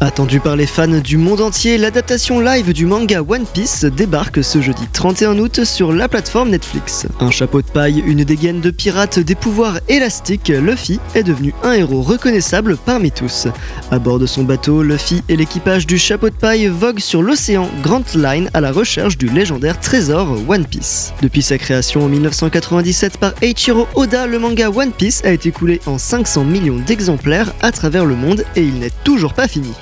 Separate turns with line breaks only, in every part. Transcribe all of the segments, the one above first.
Attendu par les fans du monde entier, l'adaptation live du manga One Piece débarque ce jeudi 31 août sur la plateforme Netflix. Un chapeau de paille, une dégaine de pirate, des pouvoirs élastiques, Luffy est devenu un héros reconnaissable parmi tous. À bord de son bateau, Luffy et l'équipage du chapeau de paille voguent sur l'océan Grand Line à la recherche du légendaire trésor One Piece. Depuis sa création en 1997 par Eiichiro Oda, le manga One Piece a été coulé en 500 millions d'exemplaires à travers le monde et il n'est toujours pas fini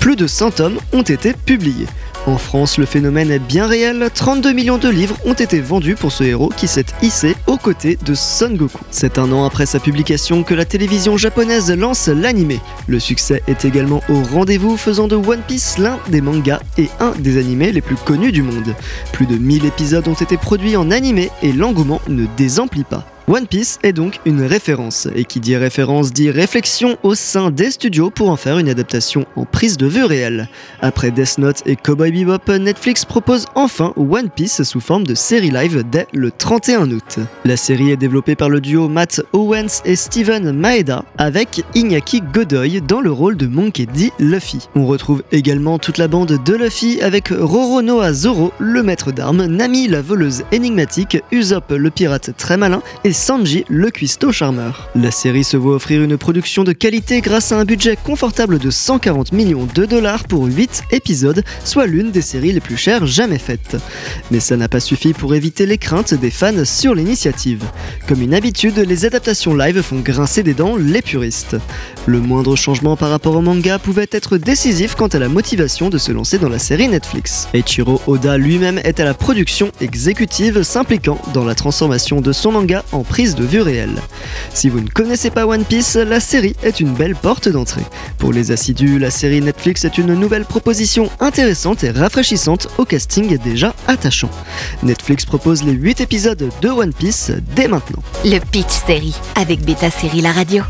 plus de 100 tomes ont été publiés. En France, le phénomène est bien réel, 32 millions de livres ont été vendus pour ce héros qui s'est hissé aux côtés de Son Goku. C'est un an après sa publication que la télévision japonaise lance l'anime. Le succès est également au rendez-vous, faisant de One Piece l'un des mangas et un des animés les plus connus du monde. Plus de 1000 épisodes ont été produits en animé et l'engouement ne désemplit pas. One Piece est donc une référence, et qui dit référence dit réflexion au sein des studios pour en faire une adaptation en prise de vue réelle. Après Death Note et Cowboy Bebop, Netflix propose enfin One Piece sous forme de série live dès le 31 août. La série est développée par le duo Matt Owens et Steven Maeda, avec Iñaki Godoy dans le rôle de Monkey D. Luffy. On retrouve également toute la bande de Luffy avec Roronoa Zoro, le maître d'armes, Nami la voleuse énigmatique, Usopp le pirate très malin et Sanji, le cuistot charmeur. La série se voit offrir une production de qualité grâce à un budget confortable de 140 millions de dollars pour 8 épisodes, soit l'une des séries les plus chères jamais faites. Mais ça n'a pas suffi pour éviter les craintes des fans sur l'initiative. Comme une habitude, les adaptations live font grincer des dents les puristes. Le moindre changement par rapport au manga pouvait être décisif quant à la motivation de se lancer dans la série Netflix. Eiichiro Oda lui-même est à la production exécutive s'impliquant dans la transformation de son manga prise de vue réelle. Si vous ne connaissez pas One Piece, la série est une belle porte d'entrée. Pour les assidus, la série Netflix est une nouvelle proposition intéressante et rafraîchissante au casting déjà attachant. Netflix propose les 8 épisodes de One Piece dès maintenant.
Le Pitch Série avec Beta Série La Radio.